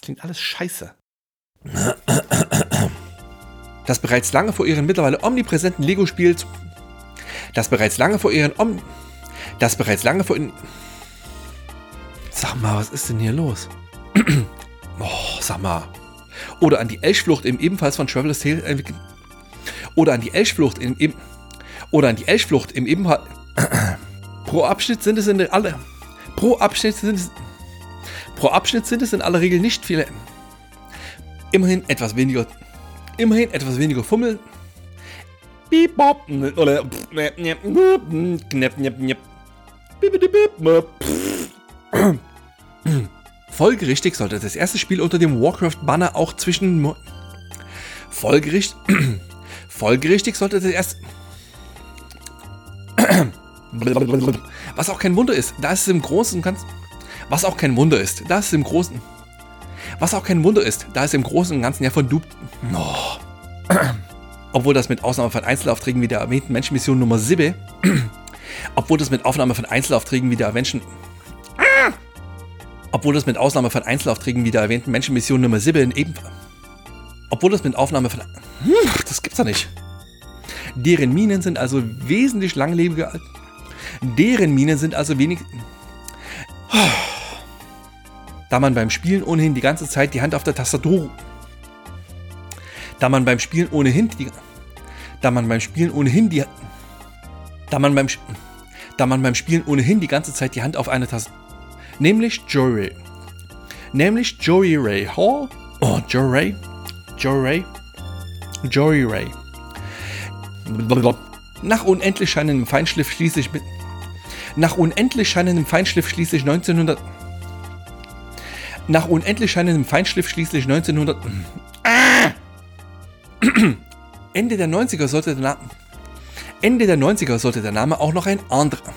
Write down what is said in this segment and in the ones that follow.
Das klingt alles scheiße. Das bereits lange vor ihren mittlerweile omnipräsenten Lego-Spiel das bereits lange vor ihren Om das bereits lange vor ihren Sag mal, was ist denn hier los? oh, sag mal. Oder an die Elchflucht im ebenfalls von Traveler's Tale entwickelten oder an die Elchflucht im eben oder an die Elchflucht im ebenfalls pro Abschnitt sind es in alle pro Abschnitt sind es pro Abschnitt sind es in aller Regel nicht viele immerhin etwas weniger immerhin etwas weniger Fummel Beep, bop, oder Folgerichtig sollte das erste Spiel unter dem Warcraft-Banner auch zwischen... Mo Folgerichtig... Folgerichtig sollte das erste... Was auch kein Wunder ist, da ist es im Großen und Ganzen... Was auch kein Wunder ist, da ist es im Großen... Was auch kein Wunder ist, da ist im Großen und Ganzen ja von du... Oh. Obwohl das mit Ausnahme von Einzelaufträgen wie der erwähnten Menschenmission Nummer 7... Obwohl das mit Aufnahme von Einzelaufträgen wie der Menschen... Obwohl das mit Ausnahme von Einzelaufträgen wie der erwähnten Menschenmission Nummer 7 ebenfalls. Obwohl das mit Aufnahme von. Hm, das gibt's doch nicht. Deren Minen sind also wesentlich langlebiger. Deren Minen sind also wenig. Da man beim Spielen ohnehin die ganze Zeit die Hand auf der Tastatur. Da man beim Spielen ohnehin die. Da man beim Spielen ohnehin die. Da man beim. Da man beim Spielen ohnehin die ganze Zeit die Hand auf eine Tastatur nämlich Jory. Nämlich Joey Ray Hall. Oh, Joey Ray. Joey Ray. Joey Ray. Nach unendlich scheinendem Feinschliff schließlich mit. Nach unendlich scheinendem Feinschliff schließlich 1900. Nach unendlich scheinendem Feinschliff schließlich 1900. Ah! Ende der 90er sollte der Name. Ende der 90er sollte der Name auch noch ein anderer.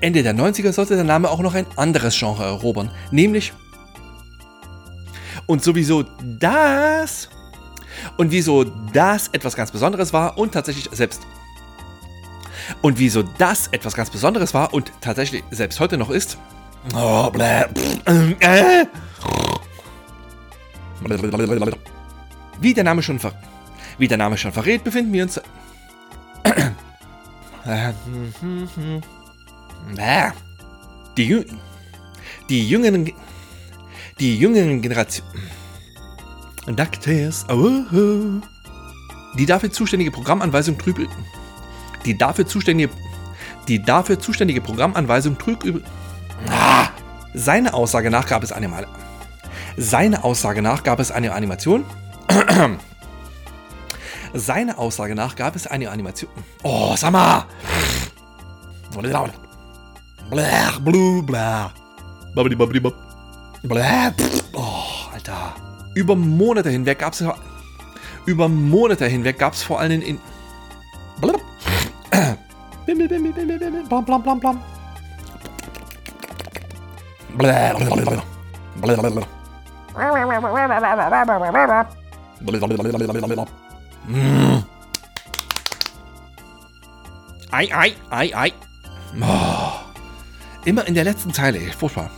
Ende der 90er sollte der Name auch noch ein anderes Genre erobern, nämlich und sowieso das und wieso das etwas ganz Besonderes war und tatsächlich selbst und wieso das etwas ganz Besonderes war und tatsächlich selbst heute noch ist. Oh, bläh, äh. Wie der Name schon ver wie der Name schon verrät, befinden wir uns die, die jüngeren, die jüngeren Generationen, DuckTales, oh, die dafür zuständige Programmanweisung trüb, die dafür zuständige, die dafür zuständige Programmanweisung ah, seine Aussage nach gab es eine Mal, seine Aussage nach gab es eine Animation, seine Aussage nach gab es eine Animation, oh, sag mal, Blach, blu, bla. Babbidi, babbidi, bab. Blah, oh, Alter. Über Monate hinweg gab es über Monate hinweg gab es vor allem in Blub. Bimmel, bimmel, bimmel, bimmel, blam, blam, blam, blam. Ei, ei, ei, ei. Oh. Immer in der letzten Zeile. Furchtbar.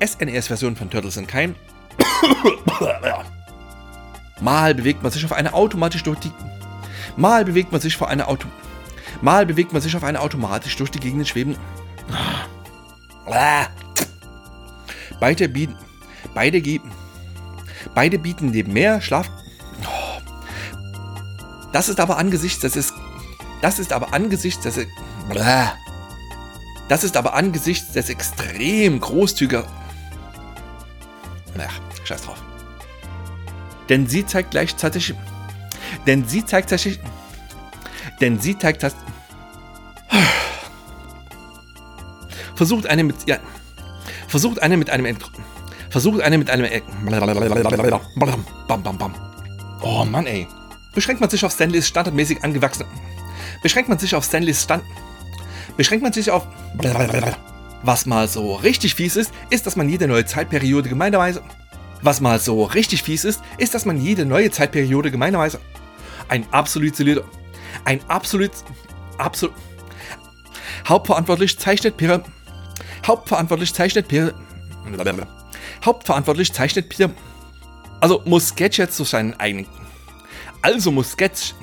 SNES-Version von Turtles in Keim. Mal bewegt man sich auf eine automatisch durch die. Mal bewegt man sich vor einer Auto. Mal bewegt man sich auf eine automatisch durch die Gegend schweben. Beide bieten. Beide geben. Beide bieten neben mehr Schlaf. Das ist aber angesichts, das ist. Das ist aber angesichts des. Das ist aber angesichts des extrem großzügiger. Ach, scheiß drauf. Denn sie zeigt gleichzeitig. Denn sie zeigt tatsächlich. Denn sie zeigt das. Versucht eine mit. Ja. Versucht eine mit einem. Versucht eine mit einem. Bam, bam, bam. Oh Mann, ey. Beschränkt man sich auf Stanleys standardmäßig angewachsene. Beschränkt man sich auf Stanleys Stand. Beschränkt man sich auf. Was mal so richtig fies ist, ist, dass man jede neue Zeitperiode gemeinerweise. Was mal so richtig fies ist, ist, dass man jede neue Zeitperiode gemeinerweise Ein absolut solider. Ein absolut. Absolut. Hauptverantwortlich zeichnet Peter. Hauptverantwortlich zeichnet Peter. Hauptverantwortlich zeichnet Peter. Also muss Sketch jetzt durch seinen eigenen. Also muss Sketch.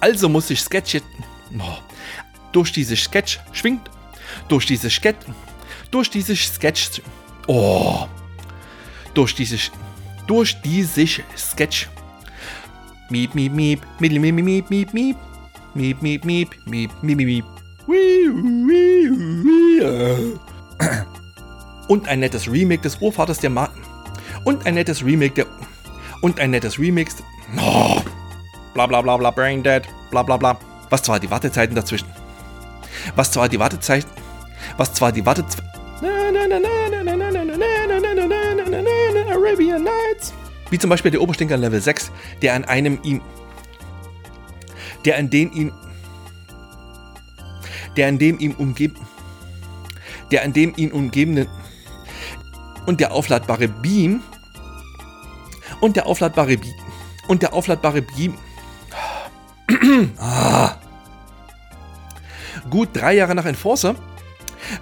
Also muss sich Sketch jetzt. Oh, durch diese Sketch schwingt. Durch diese Sketch. Durch diese Sketch. Oh. Durch diese. Durch diese Sketch. Miep, miep, miep. Miep, miep, miep, miep, miep. Miep, miep, miep, miep, miep, miep. Und ein nettes Remake des Urvaters der Ma Und ein nettes Remake der. Und ein nettes Remix. Oh. Bla bla bla bla, Brain Dead. Bla bla bla. Was zwar die Wartezeiten dazwischen. Was zwar die Wartezeiten. Was zwar die Wartezeiten. Arabian Nights. Wie zum Beispiel der Oberstinker Level 6, der an einem ihm. Der an den ihm der an dem ihm umgeben, der an dem ihn umgebenden und der aufladbare Beam und der aufladbare Beam und der aufladbare Beam. ah. Gut drei Jahre nach Enforcer.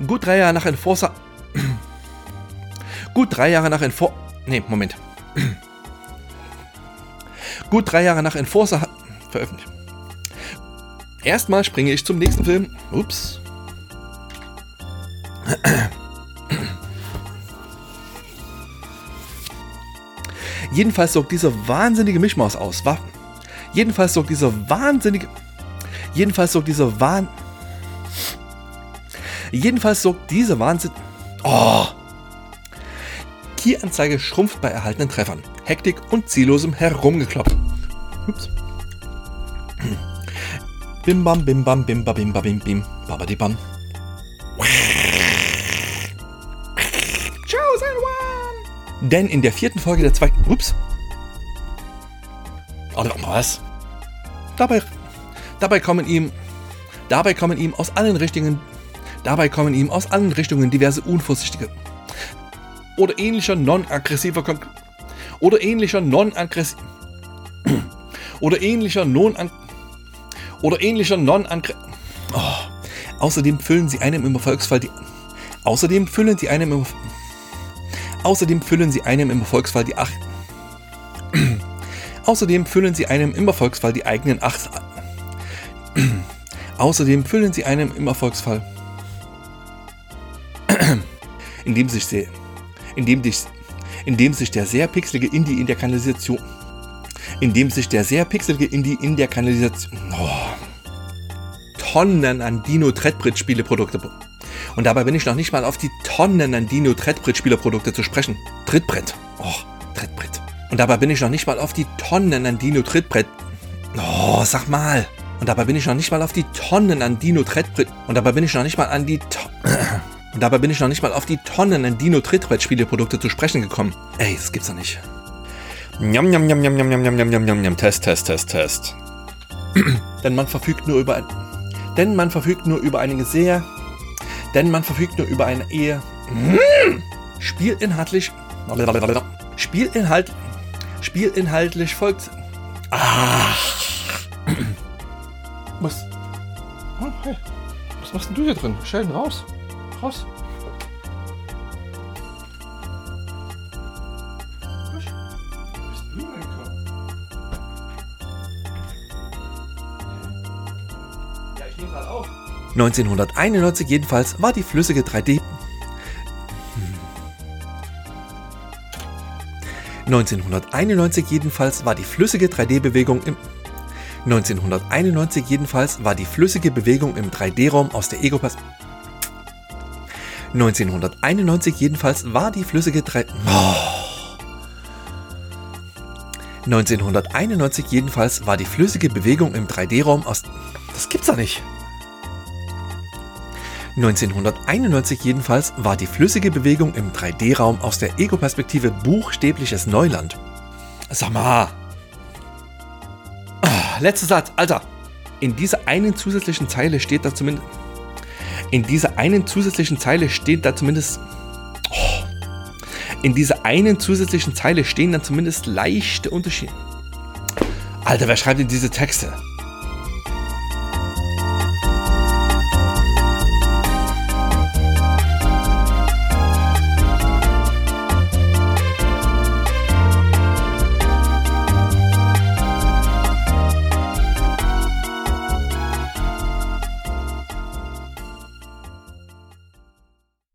Gut drei Jahre nach Enforcer. Gut drei Jahre nach Enforcer. Nee, Moment. Gut drei Jahre nach Enforcer veröffentlicht. Erstmal springe ich zum nächsten Film. Ups. Jedenfalls sorgt dieser wahnsinnige Mischmaus aus. Wa jedenfalls sorgt dieser wahnsinnige. Jedenfalls sorgt dieser Wahn. Jedenfalls sorgt dieser Wahnsinn. Oh! Key-Anzeige schrumpft bei erhaltenen Treffern. Hektik und ziellosem Herumgekloppt. Ups. Bim bam bim bam bim ba bim ba bim bim babadi bam. Chosen one! Denn in der vierten Folge der zweiten. Ups. Oder was? Dabei, dabei kommen ihm. Dabei kommen ihm aus allen Richtungen. Dabei kommen ihm aus allen Richtungen diverse unvorsichtige oder ähnlicher non-aggressiver Kon oder ähnlicher non-aggressiv oder ähnlicher non-aggressiv oder ähnlicher Non-Angriff. Oh. Außerdem füllen sie einem im Erfolgsfall die. Außerdem füllen sie einem im. Außerdem füllen sie einem im Erfolgsfall die Ach. Außerdem füllen sie einem im Erfolgsfall die eigenen Acht. Außerdem füllen sie einem im Erfolgsfall. indem sich sehr, indem dich, indem sich der sehr pixelige Indie in der Kanalisation in dem sich der sehr pixelige Indie in der Kanalisation oh, Tonnen an Dino Treadbridge Spieleprodukte und dabei bin ich noch nicht mal auf die Tonnen an Dino Treadbridge Spieleprodukte zu sprechen. Trittbrett. Oh, Trittbrett. Und dabei bin ich noch nicht mal auf die Tonnen an Dino Trittbrett. Oh, sag mal. Und dabei bin ich noch nicht mal auf die Tonnen an Dino Trittbrett. Und dabei bin ich noch nicht mal an die to Und dabei bin ich noch nicht mal auf die Tonnen an Dino Trittbrett Spieleprodukte zu sprechen gekommen. Ey, das gibt's doch nicht. Njam, njam, njam, njam, njam, njam, njam, njam, njam, njam, Test, Test, Test, Test. denn man verfügt nur über ein, denn man verfügt nur über eine sehr, denn man verfügt nur über eine Ehe. Spielinhaltlich, Spielinhalt, Spielinhaltlich folgt. Ah. Was? Oh, hey. Was machst denn du hier drin? Sheldon, raus. Raus. 1991 jedenfalls war die flüssige 3D 1991 jedenfalls war die flüssige 3D-Bewegung im 1991 jedenfalls war die flüssige Bewegung im 3D-Raum aus der Ego-Pass 1991 jedenfalls war die flüssige 3 oh. 1991 jedenfalls war die flüssige Bewegung im 3D-Raum aus Das gibt's doch nicht. 1991 jedenfalls war die flüssige Bewegung im 3D-Raum aus der Ego-Perspektive buchstäbliches Neuland. Sag mal. Ah, letzter Satz, Alter. In dieser einen zusätzlichen Zeile steht da zumindest. In dieser einen zusätzlichen Zeile steht da zumindest. Oh, in dieser einen zusätzlichen Zeile stehen dann zumindest leichte Unterschiede. Alter, wer schreibt denn diese Texte?